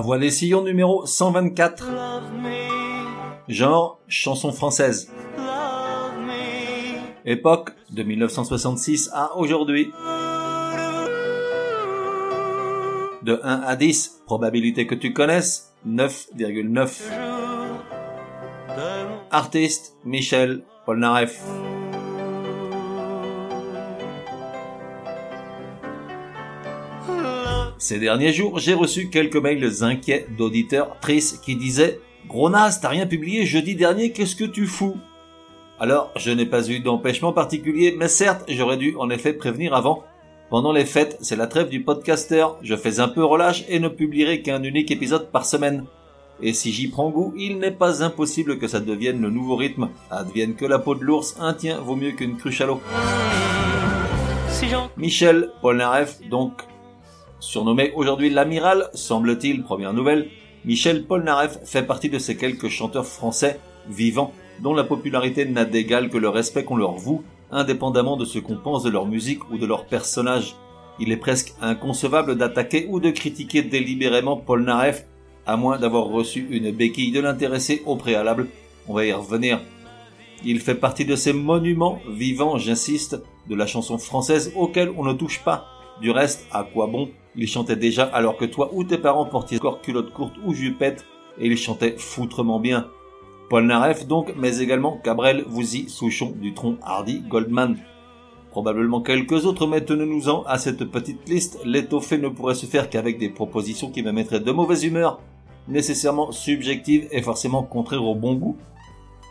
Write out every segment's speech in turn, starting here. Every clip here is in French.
La voix des sillons numéro 124. Genre chanson française. Époque de 1966 à aujourd'hui. De 1 à 10, probabilité que tu connaisses, 9,9. Artiste, Michel Polnareff. Ces derniers jours, j'ai reçu quelques mails inquiets d'auditeurs tristes qui disaient Gronas, t'as rien publié jeudi dernier, qu'est-ce que tu fous? Alors, je n'ai pas eu d'empêchement particulier, mais certes, j'aurais dû en effet prévenir avant. Pendant les fêtes, c'est la trêve du podcaster, je fais un peu relâche et ne publierai qu'un unique épisode par semaine. Et si j'y prends goût, il n'est pas impossible que ça devienne le nouveau rythme. Advienne que la peau de l'ours, un tien vaut mieux qu'une cruche à l'eau. Michel Polnareff, donc, Surnommé aujourd'hui l'amiral, semble-t-il, première nouvelle, Michel Polnareff fait partie de ces quelques chanteurs français vivants dont la popularité n'a d'égal que le respect qu'on leur voue, indépendamment de ce qu'on pense de leur musique ou de leur personnage. Il est presque inconcevable d'attaquer ou de critiquer délibérément Polnareff, à moins d'avoir reçu une béquille de l'intéressé au préalable. On va y revenir. Il fait partie de ces monuments vivants, j'insiste, de la chanson française auxquels on ne touche pas. Du reste, à quoi bon il chantait déjà alors que toi ou tes parents portaient encore culotte courte ou jupette et il chantait foutrement bien. Paul Naref donc, mais également Cabrel, Vouzy, Souchon, Dutron, Hardy, Goldman. Probablement quelques autres, mais tenez-nous-en à cette petite liste. L'étoffé ne pourrait se faire qu'avec des propositions qui me mettraient de mauvaise humeur, nécessairement subjectives et forcément contraires au bon goût.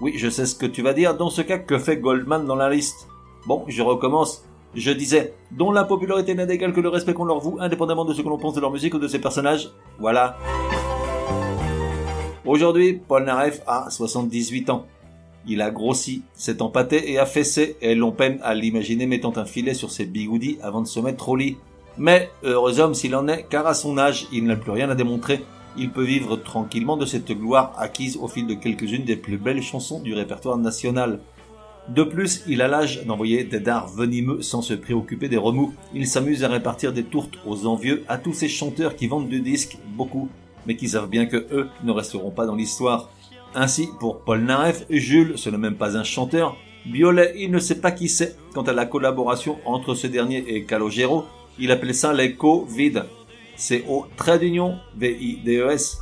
Oui, je sais ce que tu vas dire. Dans ce cas, que fait Goldman dans la liste? Bon, je recommence. Je disais, dont la popularité n'a d'égal que le respect qu'on leur voue, indépendamment de ce que l'on pense de leur musique ou de ses personnages. Voilà. Aujourd'hui, Paul Naref a 78 ans. Il a grossi, s'est empâté et affaissé, et l'on peine à l'imaginer mettant un filet sur ses bigoudis avant de se mettre au lit. Mais, heureux homme s'il en est, car à son âge, il n'a plus rien à démontrer. Il peut vivre tranquillement de cette gloire acquise au fil de quelques-unes des plus belles chansons du répertoire national. De plus, il a l'âge d'envoyer des dards venimeux sans se préoccuper des remous. Il s'amuse à répartir des tourtes aux envieux, à tous ces chanteurs qui vendent du disque, beaucoup, mais qui savent bien que eux ne resteront pas dans l'histoire. Ainsi, pour Paul Naref, Jules, ce n'est même pas un chanteur. Biolay, il ne sait pas qui c'est. Quant à la collaboration entre ce dernier et Calogero, il appelle ça les co-vid. C'est au trait d'union, V-I-D-E-S.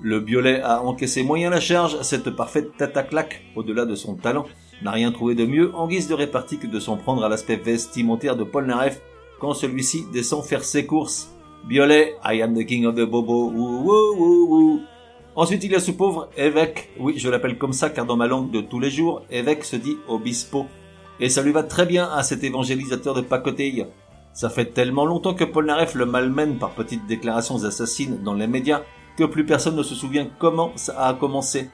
Le Biolay a encaissé moyen la charge, cette parfaite claque, au-delà de son talent n'a rien trouvé de mieux en guise de répartie que de s'en prendre à l'aspect vestimentaire de Paul Naref quand celui-ci descend faire ses courses. Violet, I am the king of the bobo, Ensuite, il y a ce pauvre évêque. Oui, je l'appelle comme ça car dans ma langue de tous les jours, évêque se dit obispo. Et ça lui va très bien à cet évangélisateur de pacotille. Ça fait tellement longtemps que Paul Naref le malmène par petites déclarations assassines dans les médias que plus personne ne se souvient comment ça a commencé.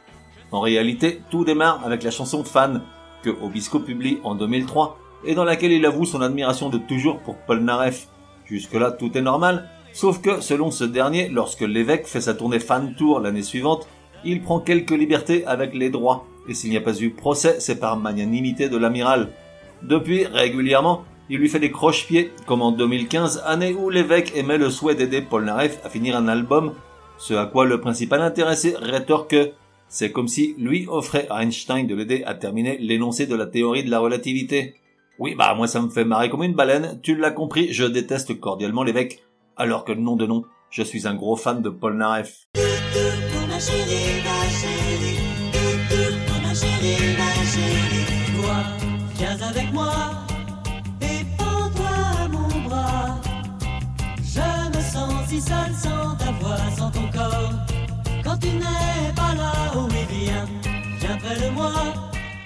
En réalité, tout démarre avec la chanson Fan, que Obisco publie en 2003, et dans laquelle il avoue son admiration de toujours pour Paul Naref. Jusque-là, tout est normal, sauf que, selon ce dernier, lorsque l'évêque fait sa tournée Fan Tour l'année suivante, il prend quelques libertés avec les droits, et s'il n'y a pas eu procès, c'est par magnanimité de l'amiral. Depuis, régulièrement, il lui fait des croche-pieds, comme en 2015, année où l'évêque émet le souhait d'aider Paul Naref à finir un album, ce à quoi le principal intéressé rétorque c'est comme si lui offrait à Einstein de l'aider à terminer l'énoncé de la théorie de la relativité. Oui, bah moi ça me fait marrer comme une baleine, tu l'as compris, je déteste cordialement l'évêque, alors que nom de nom, je suis un gros fan de Paul Naref.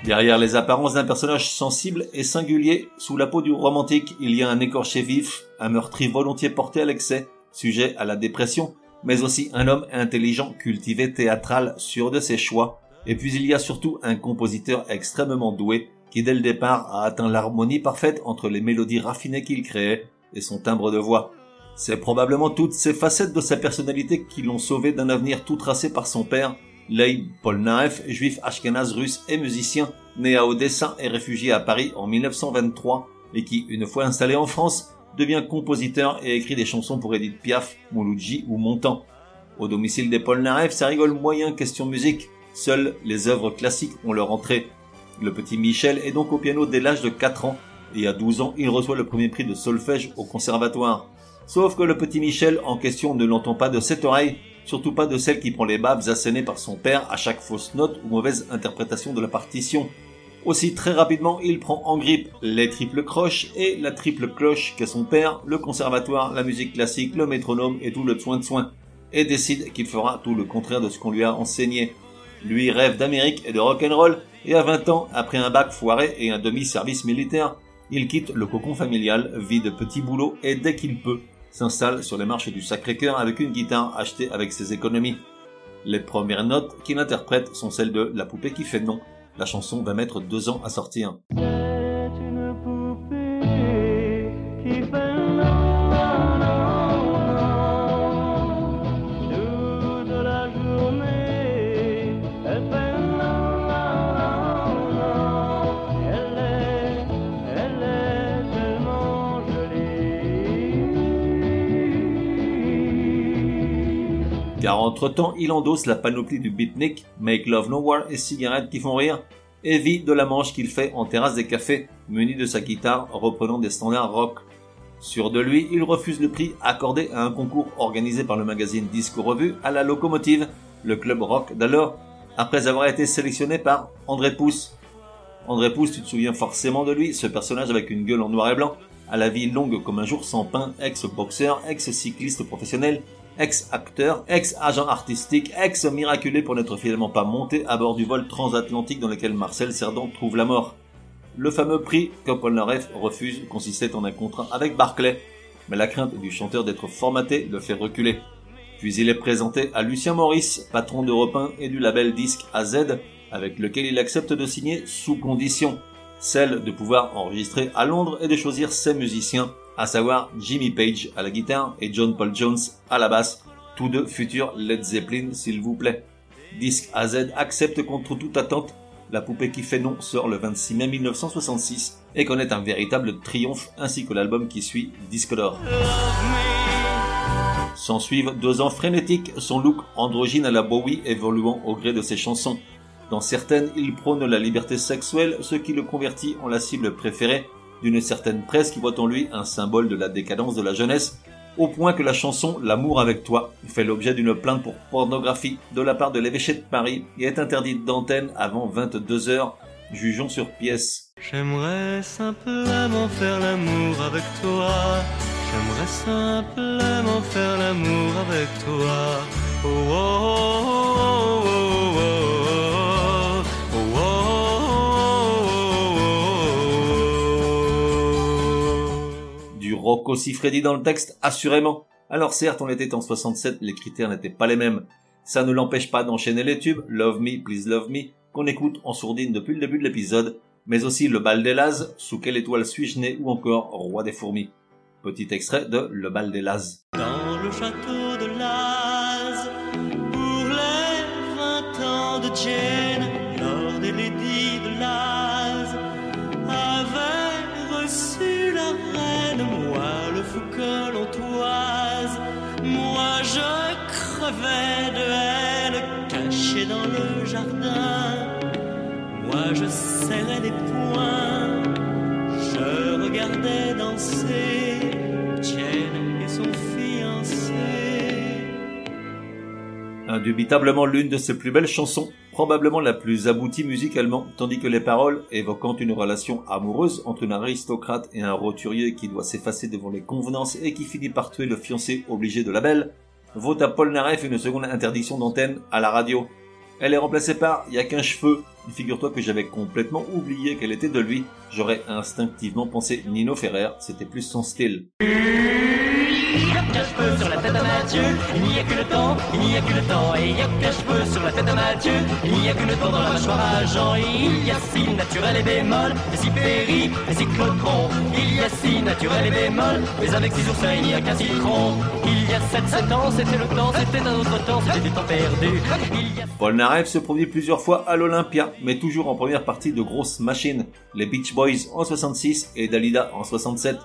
Derrière les apparences d'un personnage sensible et singulier, sous la peau du romantique, il y a un écorché vif, un meurtrier volontiers porté à l'excès, sujet à la dépression, mais aussi un homme intelligent, cultivé, théâtral, sûr de ses choix. Et puis il y a surtout un compositeur extrêmement doué, qui dès le départ a atteint l'harmonie parfaite entre les mélodies raffinées qu'il créait et son timbre de voix. C'est probablement toutes ces facettes de sa personnalité qui l'ont sauvé d'un avenir tout tracé par son père, Leib Polnareff, juif ashkénaze russe et musicien, né à Odessa et réfugié à Paris en 1923, et qui, une fois installé en France, devient compositeur et écrit des chansons pour Edith Piaf, Mouloudji ou Montand. Au domicile des Polnareff, ça rigole moyen question musique. Seules les œuvres classiques ont leur entrée. Le petit Michel est donc au piano dès l'âge de 4 ans, et à 12 ans, il reçoit le premier prix de solfège au conservatoire. Sauf que le petit Michel en question ne l'entend pas de cette oreille, surtout pas de celle qui prend les baves assénées par son père à chaque fausse note ou mauvaise interprétation de la partition. Aussi très rapidement, il prend en grippe les triples croches et la triple cloche qu'est son père, le conservatoire, la musique classique, le métronome et tout le soin de soin, et décide qu'il fera tout le contraire de ce qu'on lui a enseigné. Lui rêve d'Amérique et de rock'n'roll, et à 20 ans, après un bac foiré et un demi-service militaire, il quitte le cocon familial, vit de petits boulots et dès qu'il peut, s'installe sur les marches du Sacré-Cœur avec une guitare achetée avec ses économies. Les premières notes qu'il interprète sont celles de La poupée qui fait non. La chanson va mettre deux ans à sortir. Entre-temps il endosse la panoplie du beatnik, Make Love Nowhere et Cigarettes qui font rire, et vit de la manche qu'il fait en terrasse des cafés, muni de sa guitare reprenant des standards rock. Sûr de lui, il refuse le prix accordé à un concours organisé par le magazine Disco Revue à la Locomotive, le club rock d'alors, après avoir été sélectionné par André Pousse. André Pousse, tu te souviens forcément de lui, ce personnage avec une gueule en noir et blanc, à la vie longue comme un jour sans pain, ex-boxeur, ex-cycliste professionnel, ex-acteur, ex-agent artistique, ex-miraculé pour n'être finalement pas monté à bord du vol transatlantique dans lequel Marcel Cerdan trouve la mort. Le fameux prix que refuse consistait en un contrat avec Barclay, mais la crainte du chanteur d'être formaté le fait reculer. Puis il est présenté à Lucien Maurice, patron d'Europe 1 et du label Disque AZ, avec lequel il accepte de signer sous condition, celle de pouvoir enregistrer à Londres et de choisir ses musiciens à savoir Jimmy Page à la guitare et John Paul Jones à la basse, tous deux futurs Led Zeppelin s'il vous plaît. Disque AZ accepte contre toute attente, la poupée qui fait non sort le 26 mai 1966 et connaît un véritable triomphe ainsi que l'album qui suit, Disque d'or. S'en suivent deux ans frénétiques, son look androgyne à la Bowie évoluant au gré de ses chansons. Dans certaines, il prône la liberté sexuelle, ce qui le convertit en la cible préférée d'une certaine presse qui voit en lui un symbole de la décadence de la jeunesse, au point que la chanson L'amour avec toi fait l'objet d'une plainte pour pornographie de la part de l'évêché de Paris et est interdite d'antenne avant 22 heures. Jugeons sur pièce. Aussi Freddy dans le texte, assurément. Alors certes, on était en 67, les critères n'étaient pas les mêmes. Ça ne l'empêche pas d'enchaîner les tubes, Love Me, Please Love Me, qu'on écoute en sourdine depuis le début de l'épisode, mais aussi Le Bal des Lazes, Sous quelle étoile suis-je né ou encore Roi des fourmis. Petit extrait de Le Bal des Lazes. Dans le château de Indubitablement l'une de ses plus belles chansons, probablement la plus aboutie musicalement, tandis que les paroles, évoquant une relation amoureuse entre une aristocrate et un roturier qui doit s'effacer devant les convenances et qui finit par tuer le fiancé obligé de la belle, vaut à Paul Naref une seconde interdiction d'antenne à la radio. Elle est remplacée par Y'a qu'un cheveu. Figure-toi que j'avais complètement oublié qu'elle était de lui. J'aurais instinctivement pensé Nino Ferrer, c'était plus son style. A qu'un cheveu sur la tête à Mathieu, il n'y a que le temps, il n'y a que le temps. Et il y a qu'un cheveu sur la tête à Mathieu, il n'y a que le temps dans la mâchoire à Jean. Il y a si naturel et bémol, et si péri, et si clotron. Il y a si naturel et bémol, mais avec six oursins, il n'y a qu'un citron. Il y a 7 7 ans, c'était le temps, c'était un autre temps, c'était du temps perdu. Il y a... Se produit plusieurs fois à l'Olympia, mais toujours en première partie de grosses machines. Les Beach Boys en 66 et Dalida en 67.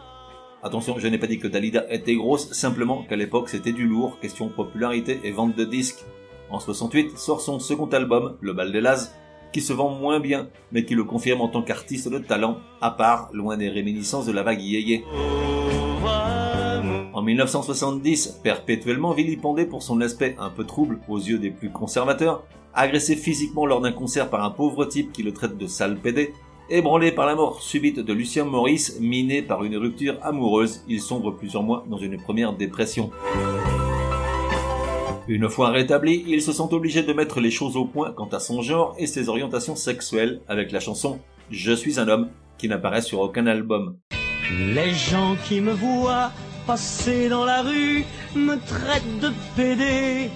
Attention, je n'ai pas dit que Dalida était grosse, simplement qu'à l'époque c'était du lourd, question popularité et vente de disques. En 68 sort son second album, Le Bal des Laz, qui se vend moins bien, mais qui le confirme en tant qu'artiste de talent, à part, loin des réminiscences de la vague yéyé. En 1970, perpétuellement vilipendé pour son aspect un peu trouble aux yeux des plus conservateurs, agressé physiquement lors d'un concert par un pauvre type qui le traite de sale pédé, Ébranlé par la mort subite de Lucien Maurice, miné par une rupture amoureuse, il sombre plusieurs mois dans une première dépression. Une fois rétabli, il se sent obligé de mettre les choses au point quant à son genre et ses orientations sexuelles avec la chanson Je suis un homme qui n'apparaît sur aucun album. Les gens qui me voient passer dans la rue me traitent de pédé.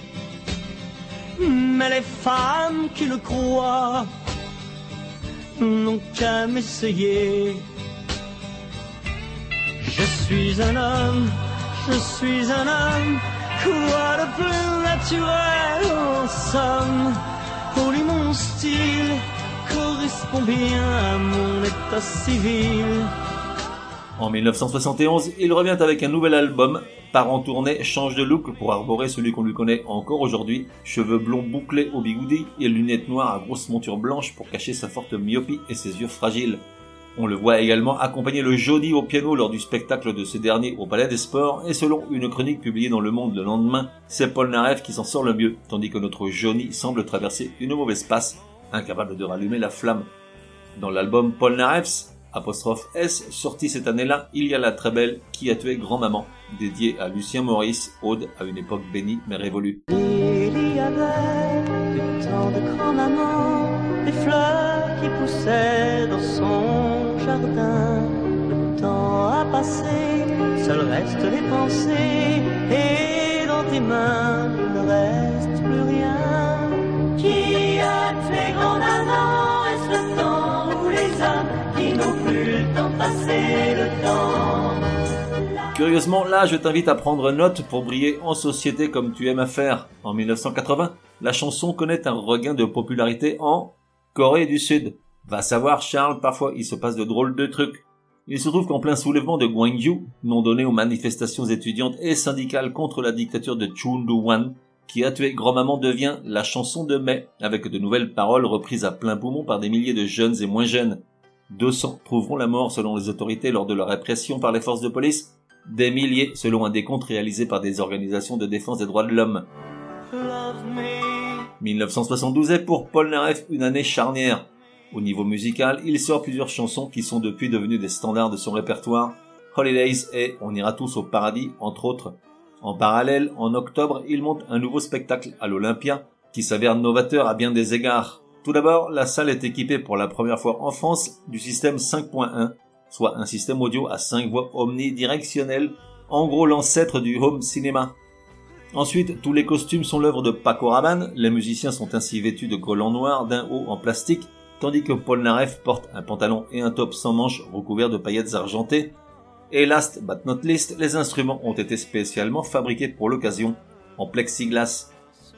Mais les femmes qui le croient n'ont qu'à m'essayer. Je suis un homme, je suis un homme, quoi de plus naturel en somme? Pour lui mon style correspond bien à mon état civil. En 1971, il revient avec un nouvel album, part en tournée, change de look pour arborer celui qu'on lui connaît encore aujourd'hui, cheveux blonds bouclés au bigoudi et lunettes noires à grosse monture blanche pour cacher sa forte myopie et ses yeux fragiles. On le voit également accompagner le Johnny au piano lors du spectacle de ce dernier au Palais des Sports, et selon une chronique publiée dans Le Monde le lendemain, c'est Paul Narev qui s'en sort le mieux, tandis que notre Johnny semble traverser une mauvaise passe, incapable de rallumer la flamme. Dans l'album Paul Naref's, apostrophe S, sorti cette année-là, il y a la très belle Qui a tué grand-maman, dédiée à Lucien Maurice, ode à une époque bénie mais révolue. Il y avait du temps de grand-maman, des fleurs qui poussaient dans son jardin. Le temps a passé, seul reste les pensées, et dans tes mains il reste Curieusement, là, je t'invite à prendre note pour briller en société comme tu aimes à faire. En 1980, la chanson connaît un regain de popularité en Corée du Sud. Va savoir, Charles, parfois il se passe de drôles de trucs. Il se trouve qu'en plein soulèvement de Gwangju, nom donné aux manifestations étudiantes et syndicales contre la dictature de Chun Do-wan, qui a tué grand-maman devient la chanson de mai, avec de nouvelles paroles reprises à plein poumon par des milliers de jeunes et moins jeunes. 200 trouveront la mort selon les autorités lors de leur répression par les forces de police, des milliers selon un décompte réalisé par des organisations de défense des droits de l'homme. Love me. 1972 est pour Paul Naref une année charnière. Au niveau musical, il sort plusieurs chansons qui sont depuis devenues des standards de son répertoire, Holidays et On ira tous au paradis, entre autres. En parallèle, en octobre, il monte un nouveau spectacle à l'Olympia, qui s'avère novateur à bien des égards. Tout d'abord, la salle est équipée pour la première fois en France du système 5.1, soit un système audio à 5 voix omnidirectionnelles, en gros l'ancêtre du home cinéma. Ensuite, tous les costumes sont l'œuvre de Paco Rabanne, les musiciens sont ainsi vêtus de collants noirs d'un haut en plastique, tandis que Paul Naref porte un pantalon et un top sans manches recouverts de paillettes argentées. Et last but not least, les instruments ont été spécialement fabriqués pour l'occasion, en plexiglas.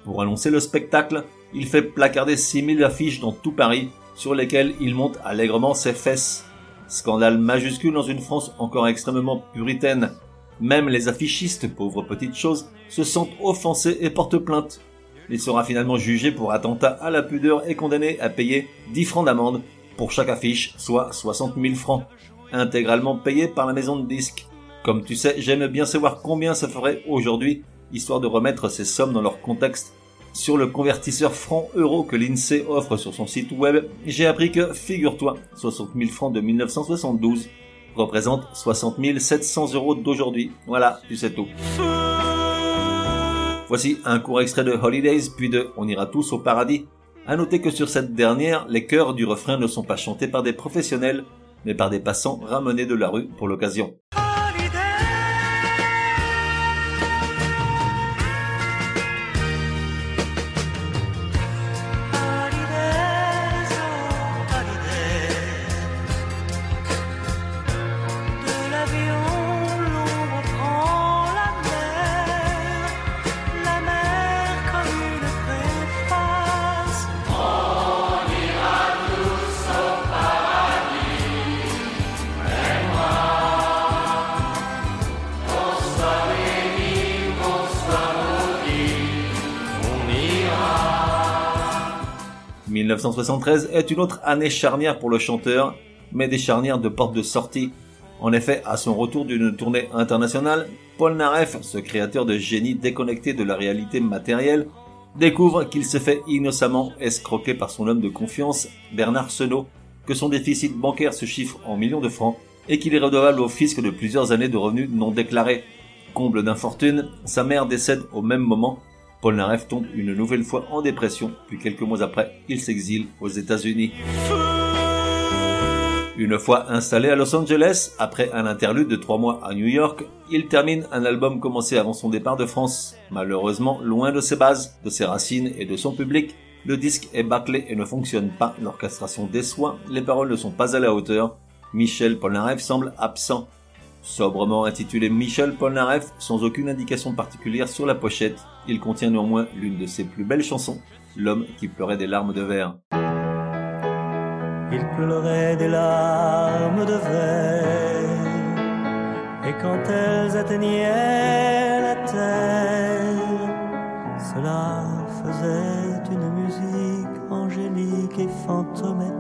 Pour annoncer le spectacle, il fait placarder 6000 affiches dans tout Paris, sur lesquelles il monte allègrement ses fesses. Scandale majuscule dans une France encore extrêmement puritaine. Même les affichistes, pauvres petites choses, se sentent offensés et portent plainte. Il sera finalement jugé pour attentat à la pudeur et condamné à payer 10 francs d'amende pour chaque affiche, soit 60 000 francs, intégralement payés par la maison de disques. Comme tu sais, j'aime bien savoir combien ça ferait aujourd'hui, histoire de remettre ces sommes dans leur contexte. Sur le convertisseur franc-euro que l'INSEE offre sur son site web, j'ai appris que, figure-toi, 60 000 francs de 1972 représentent 60 700 euros d'aujourd'hui. Voilà, tu sais tout. Voici un court extrait de Holidays, puis de On ira tous au paradis. À noter que sur cette dernière, les chœurs du refrain ne sont pas chantés par des professionnels, mais par des passants ramenés de la rue pour l'occasion. 1973 est une autre année charnière pour le chanteur, mais des charnières de porte de sortie. En effet, à son retour d'une tournée internationale, Paul Naref, ce créateur de génie déconnecté de la réalité matérielle, découvre qu'il se fait innocemment escroquer par son homme de confiance, Bernard Senot, que son déficit bancaire se chiffre en millions de francs et qu'il est redevable au fisc de plusieurs années de revenus non déclarés. Comble d'infortune, sa mère décède au même moment. Paul Naref tombe une nouvelle fois en dépression, puis quelques mois après, il s'exile aux États-Unis. Une fois installé à Los Angeles, après un interlude de trois mois à New York, il termine un album commencé avant son départ de France. Malheureusement, loin de ses bases, de ses racines et de son public, le disque est bâclé et ne fonctionne pas, l'orchestration déçoit, les paroles ne sont pas à la hauteur. Michel Polnareff semble absent. Sobrement intitulé Michel Polnareff, sans aucune indication particulière sur la pochette, il contient néanmoins l'une de ses plus belles chansons, L'homme qui pleurait des larmes de verre. Il pleurait des larmes de verre, et quand elles atteignaient la terre, cela faisait une musique angélique et fantomatique.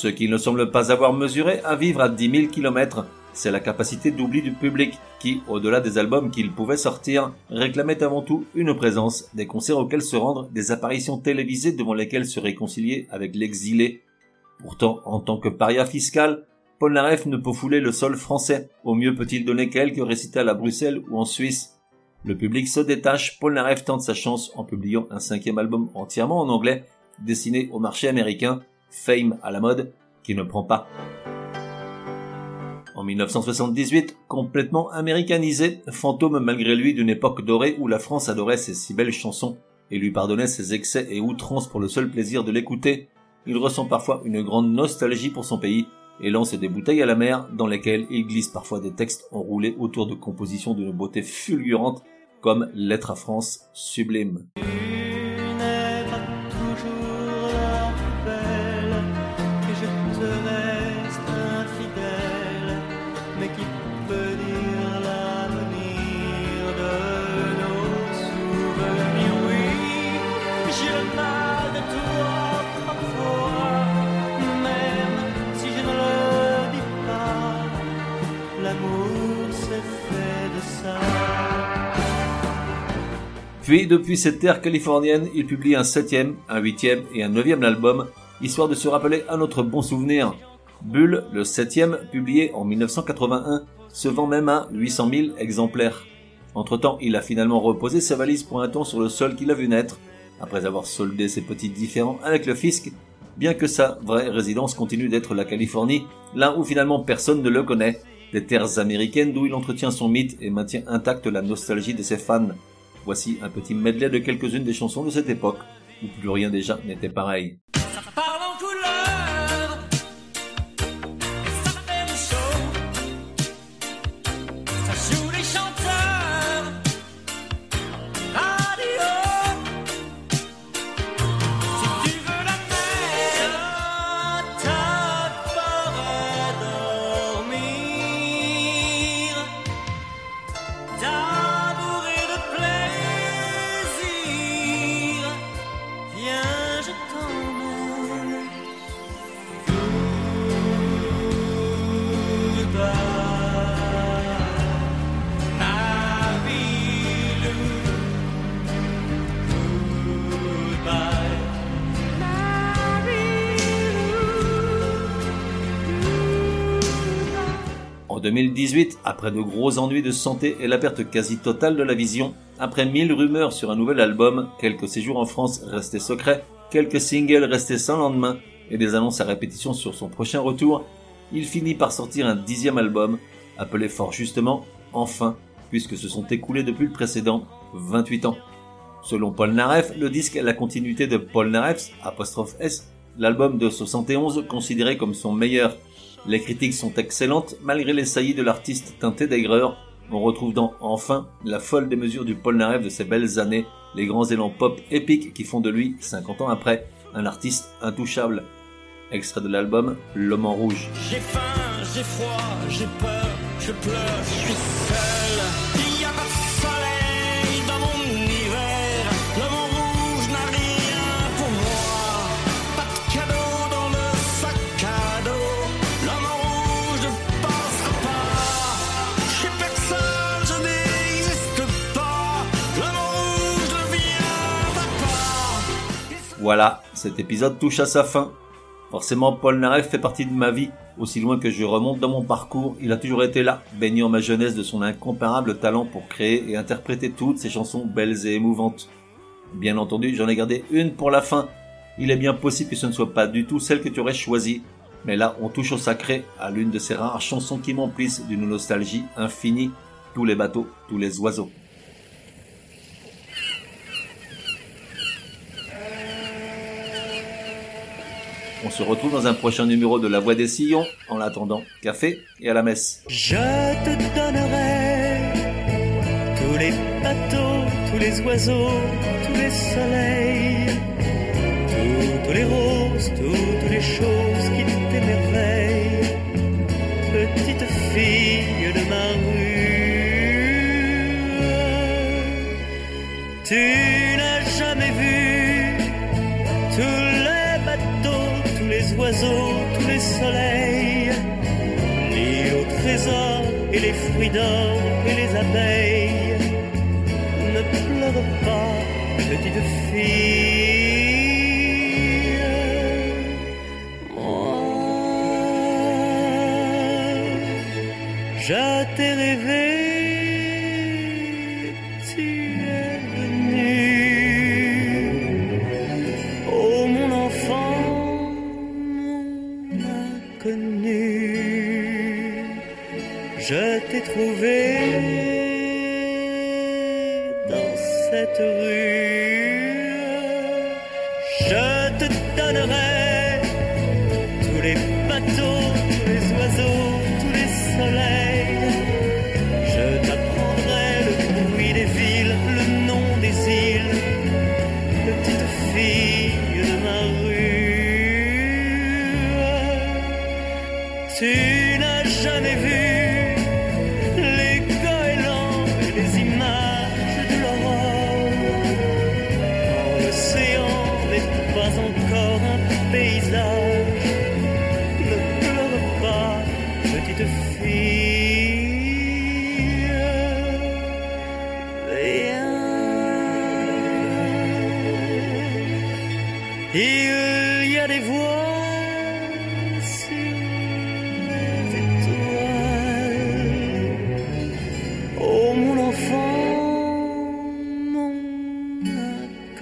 Ce qu'il ne semble pas avoir mesuré à vivre à 10 000 km, c'est la capacité d'oubli du public qui, au-delà des albums qu'il pouvait sortir, réclamait avant tout une présence, des concerts auxquels se rendre, des apparitions télévisées devant lesquelles se réconcilier avec l'exilé. Pourtant, en tant que paria fiscal, Paul Naref ne peut fouler le sol français. Au mieux peut-il donner quelques récitals à Bruxelles ou en Suisse. Le public se détache, Paul Naref tente sa chance en publiant un cinquième album entièrement en anglais, destiné au marché américain, Fame à la mode, qui ne prend pas. En 1978, complètement américanisé, fantôme malgré lui d'une époque dorée où la France adorait ses si belles chansons et lui pardonnait ses excès et outrances pour le seul plaisir de l'écouter, il ressent parfois une grande nostalgie pour son pays et lance des bouteilles à la mer dans lesquelles il glisse parfois des textes enroulés autour de compositions d'une beauté fulgurante comme Lettre à France sublime. Puis, depuis cette terre californienne, il publie un septième, un huitième et un neuvième album, histoire de se rappeler un autre bon souvenir. Bulle, le septième, publié en 1981, se vend même à 800 000 exemplaires. Entre-temps, il a finalement reposé sa valise pour un temps sur le sol qu'il a vu naître, après avoir soldé ses petits différends avec le fisc, bien que sa vraie résidence continue d'être la Californie, là où finalement personne ne le connaît, des terres américaines d'où il entretient son mythe et maintient intacte la nostalgie de ses fans. Voici un petit medley de quelques-unes des chansons de cette époque, où plus rien déjà n'était pareil. 2018, après de gros ennuis de santé et la perte quasi totale de la vision, après mille rumeurs sur un nouvel album, quelques séjours en France restés secrets, quelques singles restés sans lendemain et des annonces à répétition sur son prochain retour, il finit par sortir un dixième album, appelé fort justement Enfin, puisque se sont écoulés depuis le précédent 28 ans. Selon Paul Naref, le disque est la continuité de Paul Naref's, S, l'album de 71 considéré comme son meilleur. Les critiques sont excellentes malgré les saillies de l'artiste teinté d'aigreur. On retrouve dans Enfin la folle des mesures du Paul Naref de ses belles années, les grands élans pop épiques qui font de lui, 50 ans après, un artiste intouchable. Extrait de l'album L'homme en rouge. J'ai faim, j'ai froid, j'ai peur, je pleure, je suis seul. Voilà, cet épisode touche à sa fin. Forcément, Paul Naref fait partie de ma vie. Aussi loin que je remonte dans mon parcours, il a toujours été là, baignant ma jeunesse de son incomparable talent pour créer et interpréter toutes ces chansons belles et émouvantes. Bien entendu, j'en ai gardé une pour la fin. Il est bien possible que ce ne soit pas du tout celle que tu aurais choisie. Mais là, on touche au sacré, à l'une de ces rares chansons qui m'emplissent d'une nostalgie infinie. Tous les bateaux, tous les oiseaux. On se retrouve dans un prochain numéro de La Voix des Sillons. En attendant, café et à la messe. Je te donnerai tous les bateaux, tous les oiseaux, tous les soleils, toutes les roses, toutes les choses qui t'émerveillent. Petite fille de ma rue, oiseaux, tous les soleils ni au trésor et les fruits d'or et les abeilles. Ne pleure pas, petite fille. Moi, je rêvé,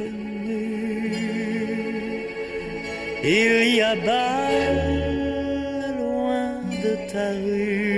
Il y a bas loin de ta rue.